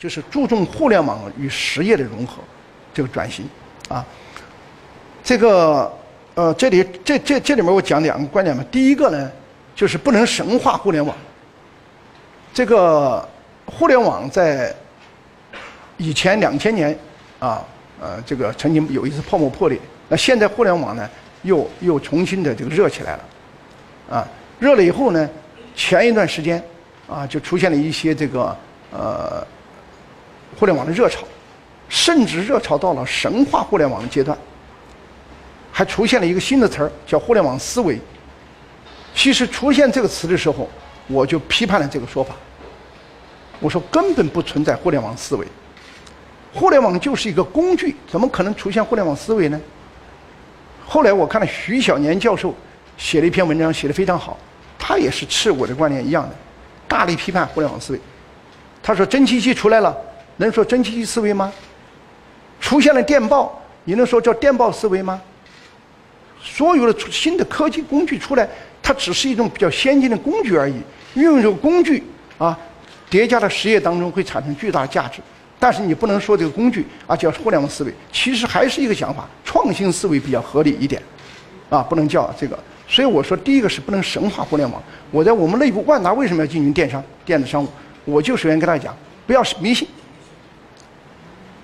就是注重互联网与实业的融合，这个转型，啊，这个呃，这里这这这里面我讲两个观点嘛。第一个呢，就是不能神化互联网。这个互联网在以前两千年啊，呃，这个曾经有一次泡沫破裂，那现在互联网呢又又重新的这个热起来了，啊，热了以后呢，前一段时间啊就出现了一些这个呃。互联网的热潮，甚至热潮到了神话互联网的阶段，还出现了一个新的词儿，叫互联网思维。其实出现这个词的时候，我就批判了这个说法。我说根本不存在互联网思维，互联网就是一个工具，怎么可能出现互联网思维呢？后来我看了徐小年教授写了一篇文章，写的非常好，他也是持我的观点一样的，大力批判互联网思维。他说蒸汽机出来了。能说蒸汽机思维吗？出现了电报，你能说叫电报思维吗？所有的新的科技工具出来，它只是一种比较先进的工具而已。运用这个工具啊，叠加到实业当中会产生巨大的价值。但是你不能说这个工具啊叫互联网思维，其实还是一个想法，创新思维比较合理一点，啊，不能叫这个。所以我说，第一个是不能神化互联网。我在我们内部，万达为什么要进行电商、电子商务？我就首先跟大家讲，不要迷信。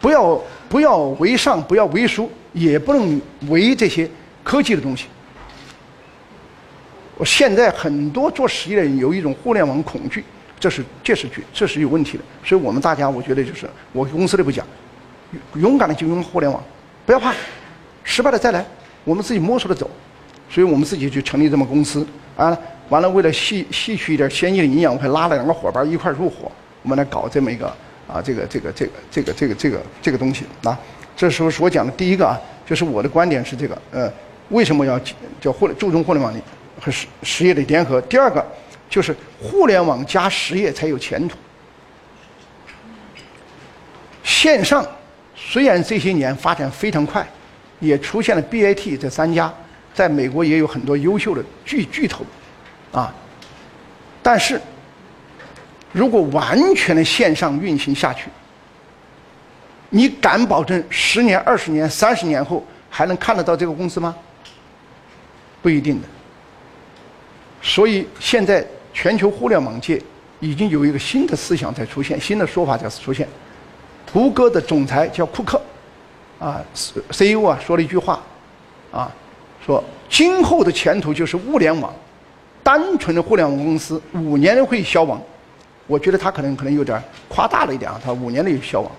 不要不要为上，不要为书，也不能为这些科技的东西。现在很多做实业的人有一种互联网恐惧，这是这是绝这是有问题的。所以我们大家，我觉得就是我公司内部讲，勇敢的就用互联网，不要怕，失败了再来，我们自己摸索着走。所以我们自己就成立这么公司啊，完了为了吸吸取一点先进的营养，我还拉了两个伙伴一块入伙，我们来搞这么一个。啊，这个这个这个这个这个这个这个东西啊，这时候是我讲的第一个啊，就是我的观点是这个，呃，为什么要叫互联注重互联网的和实实业的联合？第二个就是互联网加实业才有前途。线上虽然这些年发展非常快，也出现了 BAT 这三家，在美国也有很多优秀的巨巨头，啊，但是。如果完全的线上运行下去，你敢保证十年、二十年、三十年后还能看得到这个公司吗？不一定的。所以现在全球互联网界已经有一个新的思想在出现，新的说法在出现。谷歌的总裁叫库克，啊，CEO 啊，说了一句话，啊，说今后的前途就是物联网，单纯的互联网公司五年会消亡。我觉得他可能可能有点夸大了一点啊，他五年内消亡。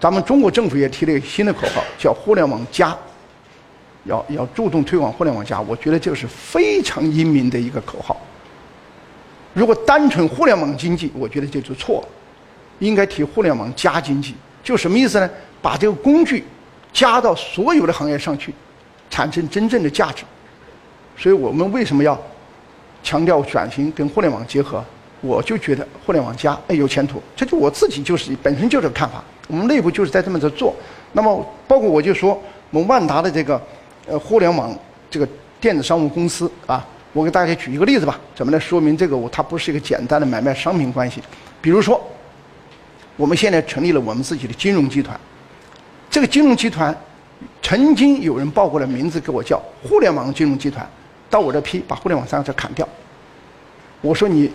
咱们中国政府也提了一个新的口号，叫“互联网加”，要要注重推广“互联网加”。我觉得这个是非常英明的一个口号。如果单纯互联网经济，我觉得这就错了，应该提“互联网加经济”。就什么意思呢？把这个工具加到所有的行业上去，产生真正的价值。所以我们为什么要强调转型跟互联网结合？我就觉得互联网加哎有前途，这就我自己就是本身就这个看法。我们内部就是在这么着做。那么包括我就说，我们万达的这个呃互联网这个电子商务公司啊，我给大家举一个例子吧，怎么来说明这个我它不是一个简单的买卖商品关系？比如说，我们现在成立了我们自己的金融集团，这个金融集团曾经有人报过来名字给我叫互联网金融集团，到我这批把互联网三个字砍掉。我说你。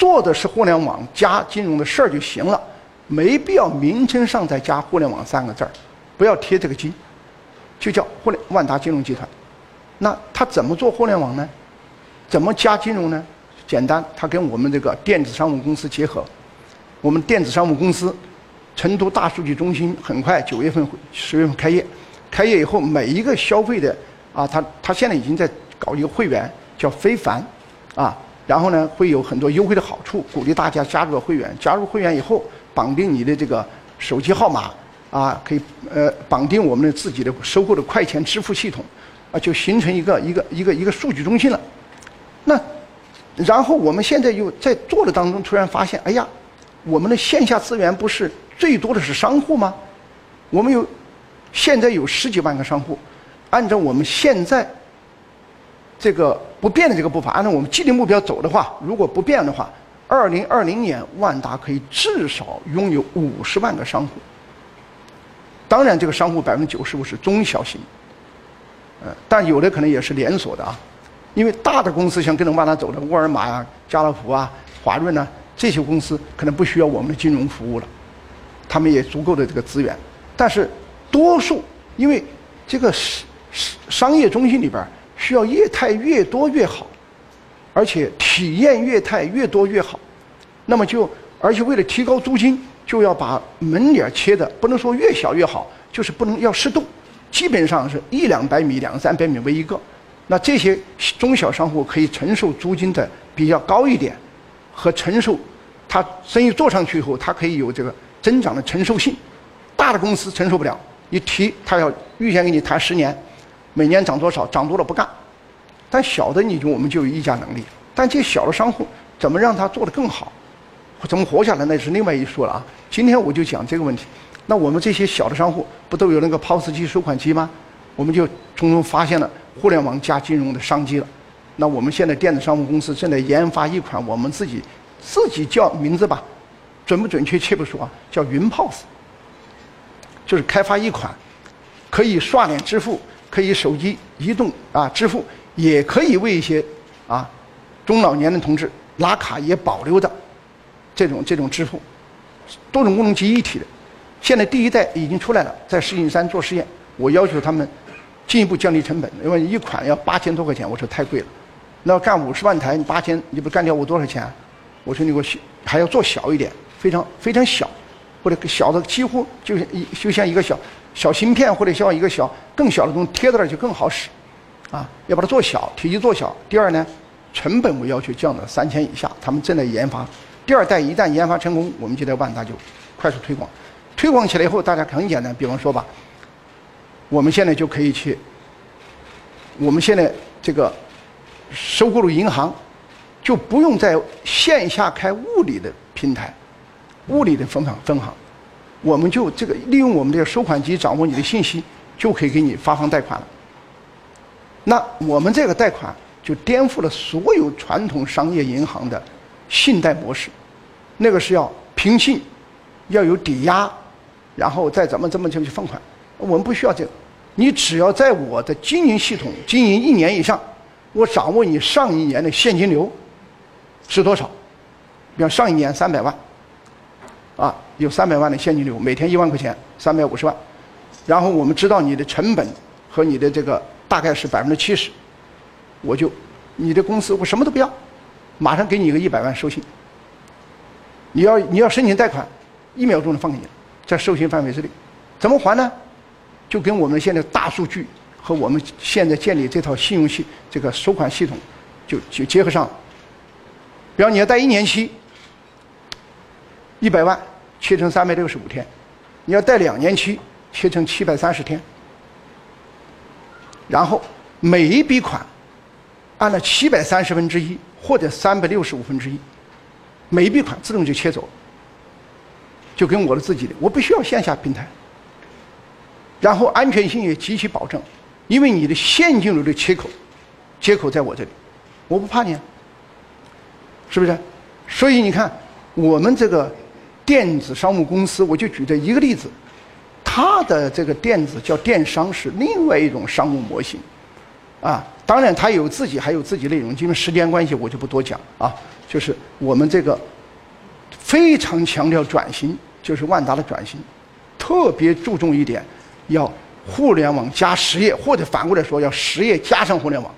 做的是互联网加金融的事儿就行了，没必要名称上再加“互联网”三个字儿，不要贴这个金，就叫互联万达金融集团。那他怎么做互联网呢？怎么加金融呢？简单，他跟我们这个电子商务公司结合。我们电子商务公司，成都大数据中心很快九月份、十月份开业。开业以后，每一个消费的啊，他他现在已经在搞一个会员，叫非凡，啊。然后呢，会有很多优惠的好处，鼓励大家加入会员。加入会员以后，绑定你的这个手机号码，啊，可以呃绑定我们的自己的收购的快钱支付系统，啊，就形成一个一个一个一个数据中心了。那，然后我们现在又在做的当中，突然发现，哎呀，我们的线下资源不是最多的是商户吗？我们有现在有十几万个商户，按照我们现在。这个不变的这个步伐，按照我们既定目标走的话，如果不变的话，二零二零年万达可以至少拥有五十万个商户。当然，这个商户百分之九十五是中小型，嗯，但有的可能也是连锁的啊。因为大的公司像跟着万达走的沃尔玛啊、家乐福啊、华润呢，这些公司可能不需要我们的金融服务了，他们也足够的这个资源。但是多数，因为这个商商商业中心里边需要业态越多越好，而且体验业态越多越好，那么就而且为了提高租金，就要把门脸切的不能说越小越好，就是不能要适度，基本上是一两百米、两三百米为一个。那这些中小商户可以承受租金的比较高一点，和承受他生意做上去以后，他可以有这个增长的承受性。大的公司承受不了，一提他要预先给你谈十年，每年涨多少，涨多了不干。但小的你就我们就有议价能力。但这小的商户怎么让他做得更好，怎么活下来那是另外一说了啊。今天我就讲这个问题。那我们这些小的商户不都有那个 POS 机收款机吗？我们就从中发现了。互联网加金融的商机了，那我们现在电子商务公司正在研发一款我们自己自己叫名字吧，准不准确切不说啊，叫云 POS，就是开发一款可以刷脸支付、可以手机移动啊支付，也可以为一些啊中老年的同志拉卡也保留的这种这种支付，多种功能集一体的。现在第一代已经出来了，在石景山做实验，我要求他们。进一步降低成本，因为一款要八千多块钱，我说太贵了。那要干五十万台，你八千，你不干掉我多少钱？我说你给我还要做小一点，非常非常小，或者小的几乎就像一就像一个小小芯片，或者像一个小更小的东西贴在那就更好使，啊，要把它做小，体积做小。第二呢，成本我要求降到三千以下，他们正在研发。第二代一旦研发成功，我们就在万达就快速推广，推广起来以后，大家很简单，比方说吧。我们现在就可以去，我们现在这个收购了银行，就不用在线下开物理的平台，物理的分行分行，我们就这个利用我们这个收款机掌握你的信息，就可以给你发放贷款了。那我们这个贷款就颠覆了所有传统商业银行的信贷模式，那个是要凭信，要有抵押，然后再怎么怎么就去放款。我们不需要这个，你只要在我的经营系统经营一年以上，我掌握你上一年的现金流是多少，比方上一年三百万，啊，有三百万的现金流，每天一万块钱，三百五十万，然后我们知道你的成本和你的这个大概是百分之七十，我就你的公司我什么都不要，马上给你一个一百万授信，你要你要申请贷款，一秒钟就放给你，在授信范围之内，怎么还呢？就跟我们现在大数据和我们现在建立这套信用系这个收款系统，就就结合上了。比方你要贷一年期，一百万切成三百六十五天；你要贷两年期，切成七百三十天。然后每一笔款按照七百三十分之一或者三百六十五分之一，每一笔款自动就切走，就跟我的自己的，我不需要线下平台。然后安全性也极其保证，因为你的现金流的切口，接口在我这里，我不怕你，是不是？所以你看，我们这个电子商务公司，我就举这一个例子，它的这个电子叫电商是另外一种商务模型，啊，当然它有自己还有自己内容，因为时间关系我就不多讲啊。就是我们这个非常强调转型，就是万达的转型，特别注重一点。要互联网加实业，或者反过来说，要实业加上互联网。